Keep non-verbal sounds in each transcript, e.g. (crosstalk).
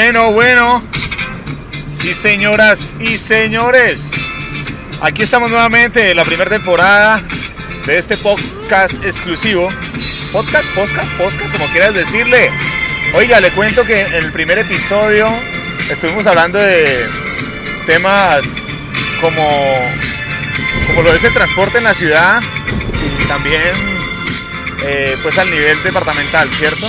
Bueno, bueno. Sí, señoras y señores. Aquí estamos nuevamente en la primera temporada de este podcast exclusivo. Podcast, podcast, podcast, como quieras decirle. Oiga, le cuento que en el primer episodio estuvimos hablando de temas como, como lo es el transporte en la ciudad y también eh, pues al nivel departamental, ¿cierto?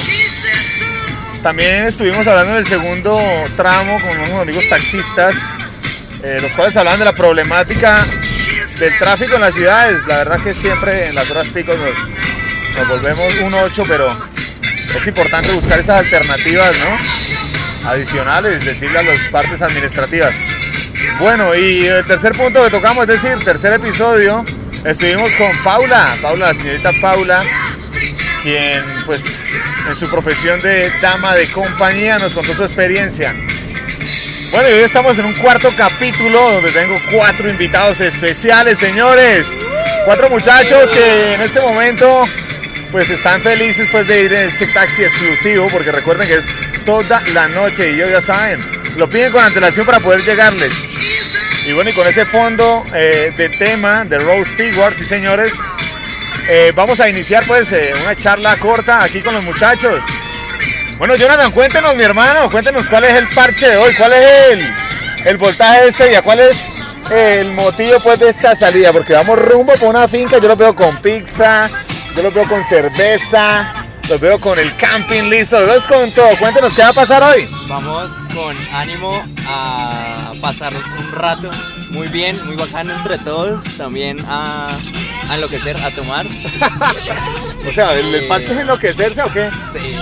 También estuvimos hablando en el segundo tramo con unos amigos taxistas, eh, los cuales hablaban de la problemática del tráfico en las ciudades. La verdad que siempre en las horas picos nos, nos volvemos un 8, pero es importante buscar esas alternativas, ¿no? Adicionales, decirle a las partes administrativas. Bueno, y el tercer punto que tocamos, es decir, tercer episodio, estuvimos con Paula, Paula, la señorita Paula, quien pues en su profesión de dama de compañía nos contó su experiencia. Bueno, y hoy estamos en un cuarto capítulo donde tengo cuatro invitados especiales, señores. Cuatro muchachos que en este momento pues están felices pues de ir en este taxi exclusivo porque recuerden que es toda la noche y ellos ya saben, lo piden con antelación para poder llegarles. Y bueno, y con ese fondo eh, de tema de Rose Stewart, sí señores, eh, vamos a iniciar pues eh, una charla corta aquí con los muchachos. Bueno, Jonathan, cuéntenos, mi hermano, cuéntenos cuál es el parche de hoy, cuál es el, el voltaje de este día, cuál es el motivo pues de esta salida, porque vamos rumbo por una finca, yo lo veo con pizza, yo lo veo con cerveza, los veo con el camping listo, los veo con todo. Cuéntenos qué va a pasar hoy. Vamos con ánimo a pasar un rato muy bien, muy bacano entre todos. También a, a (laughs) enloquecer, a tomar. (laughs) o sea, ¿el, el parche es enloquecerse o qué? Sí.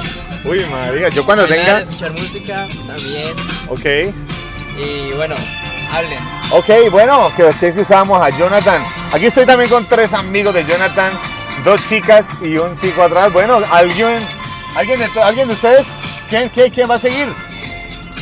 Uy, María, yo cuando Bailar, tenga. Escuchar música también. Ok. Y bueno, hablen. Ok, bueno, que ustedes que usamos a Jonathan. Aquí estoy también con tres amigos de Jonathan, dos chicas y un chico atrás. Bueno, alguien, alguien de, alguien de ustedes, ¿quién, quién, quién va a seguir?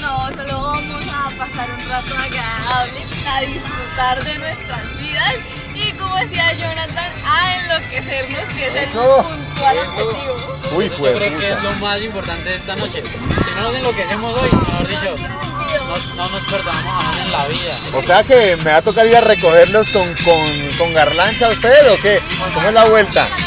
No, solo vamos a pasar un rato agradable, a disfrutar de nuestras vidas y como decía Jonathan, a enloquecernos, que es el Eso, puntual eso. objetivo. Uy, Yo fue creo que es lo más importante de esta noche. Si no nos enloquecemos hoy, mejor dicho, no, no nos perdonamos jamás en la vida. O sea que me va a tocar ir a recogerlos con, con, con garlancha a ustedes o qué? ¿Cómo es la vuelta? (laughs)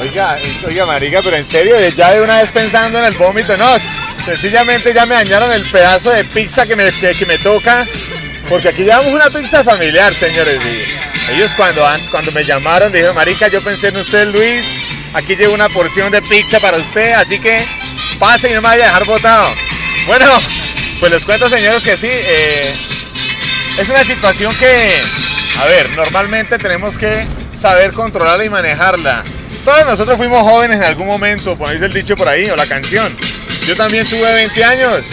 Oiga, oiga, marica, pero en serio, ya de una vez pensando en el vómito, no, sencillamente ya me dañaron el pedazo de pizza que me, que, me toca, porque aquí llevamos una pizza familiar, señores, ellos cuando, cuando me llamaron dijeron, marica, yo pensé en usted, Luis, aquí llevo una porción de pizza para usted, así que pase y no me vaya a dejar botado. Bueno, pues les cuento, señores, que sí, eh, es una situación que, a ver, normalmente tenemos que saber controlarla y manejarla. Todos nosotros fuimos jóvenes en algún momento, ponéis el dicho por ahí, o la canción. Yo también tuve 20 años,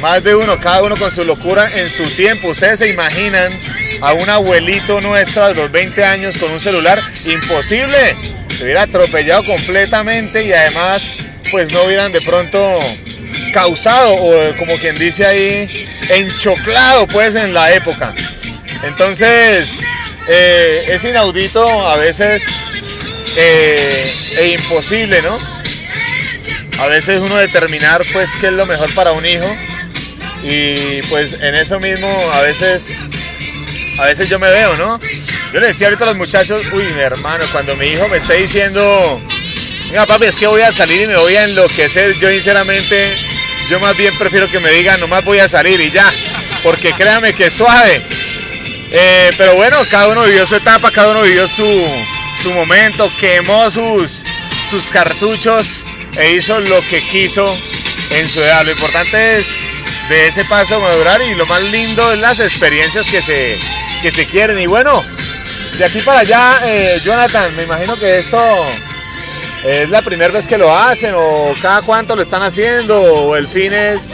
más de uno, cada uno con su locura en su tiempo. Ustedes se imaginan a un abuelito nuestro a los 20 años con un celular, imposible. Se hubiera atropellado completamente y además, pues no hubieran de pronto causado o como quien dice ahí, enchoclado pues en la época. Entonces, eh, es inaudito a veces eh, e imposible, ¿no? A veces uno determinar pues qué es lo mejor para un hijo y pues en eso mismo a veces, a veces yo me veo, ¿no? Yo le decía ahorita a los muchachos, uy, mi hermano, cuando mi hijo me esté diciendo, Venga, papi, es que voy a salir y me voy a enloquecer. Yo, sinceramente, yo más bien prefiero que me digan, nomás voy a salir y ya. Porque créame que es suave. Eh, pero bueno, cada uno vivió su etapa, cada uno vivió su, su momento, quemó sus, sus cartuchos e hizo lo que quiso en su edad. Lo importante es de ese paso madurar y lo más lindo es las experiencias que se, que se quieren. Y bueno, de aquí para allá, eh, Jonathan, me imagino que esto es la primera vez que lo hacen o cada cuánto lo están haciendo o el fin es,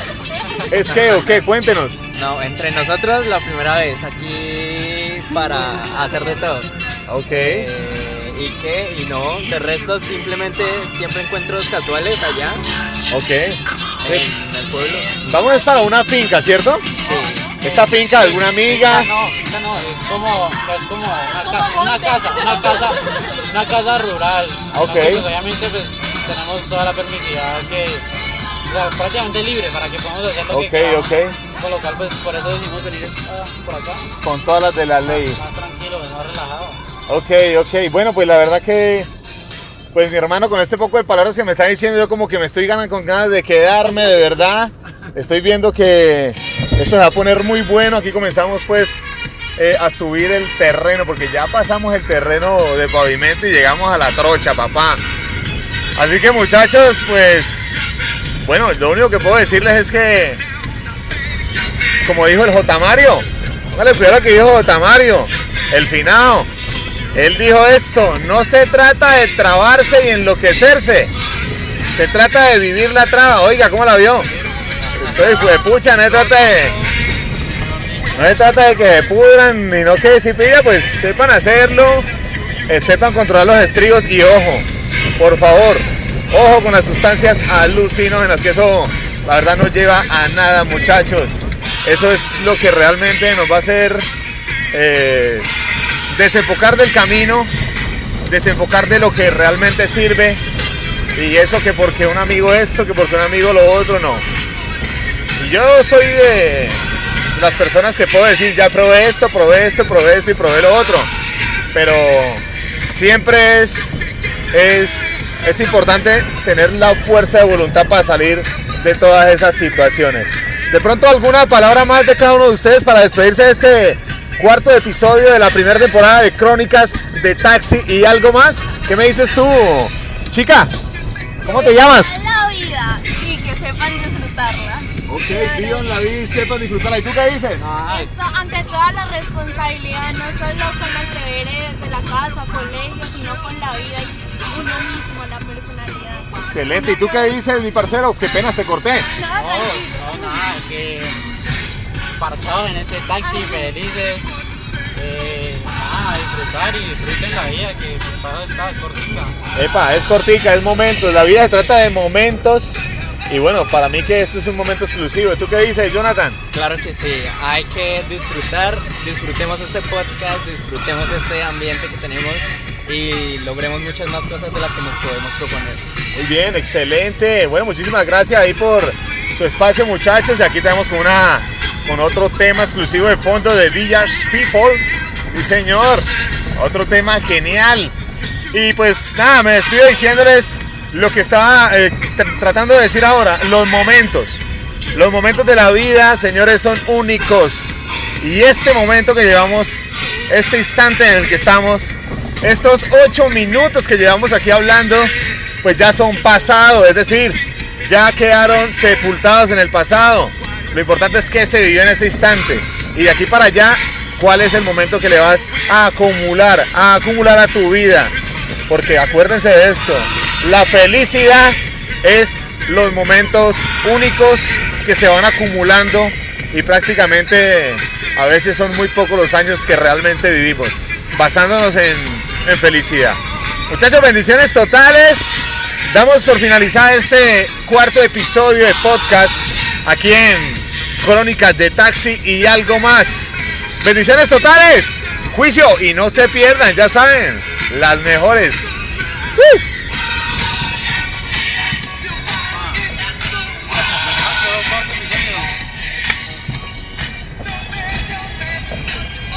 es que o qué, cuéntenos. No, entre nosotros la primera vez aquí para hacer de todo. Ok. Eh, ¿Y qué? Y no, de resto simplemente siempre encuentros casuales allá Ok. en el pueblo. Vamos a estar a una finca, ¿cierto? Sí. Esta finca de alguna amiga. No, esta no, es como, es como una, ca- una casa, una casa, una casa rural. Ok. Entonces, obviamente, pues, tenemos toda la permisividad que, o sea, prácticamente libre para que podamos hacer lo Ok, que queramos. ok. Con lo cual, pues por eso decidimos venir ah, por acá. Con todas las de la ley. Más, más tranquilo, pues, más relajado. Ok, ok. Bueno, pues la verdad que, pues mi hermano, con este poco de palabras que me está diciendo, yo como que me estoy ganando con ganas de quedarme, de verdad. Estoy viendo que esto se va a poner muy bueno. Aquí comenzamos pues eh, a subir el terreno, porque ya pasamos el terreno de pavimento y llegamos a la trocha, papá. Así que muchachos, pues, bueno, lo único que puedo decirles es que, como dijo el J. Mario, póngale cuidado que dijo J. Mario, el finado. Él dijo esto, no se trata de trabarse y enloquecerse, se trata de vivir la traba. Oiga, ¿cómo la vio? Pues, pucha, no se trata de, no se trata de que se pudran, ni no que si pilla, pues sepan hacerlo, eh, sepan controlar los estribos y ojo, por favor, ojo con las sustancias alucinógenas, que eso la verdad no lleva a nada, muchachos. Eso es lo que realmente nos va a hacer eh, desenfocar del camino, desenfocar de lo que realmente sirve. Y eso que porque un amigo esto, que porque un amigo lo otro, no. Yo soy de las personas que puedo decir, ya probé esto, probé esto, probé esto y probé lo otro. Pero siempre es, es, es importante tener la fuerza de voluntad para salir de todas esas situaciones. De pronto alguna palabra más de cada uno de ustedes para despedirse de este cuarto episodio de la primera temporada de Crónicas de Taxi y algo más. ¿Qué me dices tú, chica? ¿Cómo te llamas? La vida, sí, que sepan disfrutarla. Ok, vivan la vida y sepan disfrutarla. ¿Y tú qué dices? Esto, ante toda la responsabilidad, no solo con los deberes de la casa, colegio, sino con la vida y uno mismo, la personalidad. Excelente. ¿Y tú qué dices, mi parcero? Qué pena te corté. No, no, tranquilo. no, nada, que parchados en este taxi, felices. Eh, nada, disfrutar y disfruten la vida, que para está es cortita. Epa, es cortica, es momentos. La vida se trata de momentos. Y bueno, para mí que esto es un momento exclusivo. ¿Tú qué dices, Jonathan? Claro que sí, hay que disfrutar, disfrutemos este podcast, disfrutemos este ambiente que tenemos y logremos muchas más cosas de las que nos podemos proponer. Muy bien, excelente. Bueno, muchísimas gracias ahí por su espacio, muchachos. Y aquí tenemos con una con otro tema exclusivo de fondo de Village People. Sí, señor. Otro tema genial. Y pues nada, me despido diciéndoles lo que estaba eh, tr- tratando de decir ahora, los momentos. Los momentos de la vida, señores, son únicos. Y este momento que llevamos, este instante en el que estamos, estos ocho minutos que llevamos aquí hablando, pues ya son pasado, es decir, ya quedaron sepultados en el pasado. Lo importante es que se vivió en ese instante. Y de aquí para allá, ¿cuál es el momento que le vas a acumular, a acumular a tu vida? Porque acuérdense de esto, la felicidad es los momentos únicos que se van acumulando y prácticamente a veces son muy pocos los años que realmente vivimos, basándonos en, en felicidad. Muchachos, bendiciones totales. Damos por finalizar este cuarto episodio de podcast aquí en Crónicas de Taxi y algo más. Bendiciones totales. Juicio y no se pierdan, ya saben, las mejores.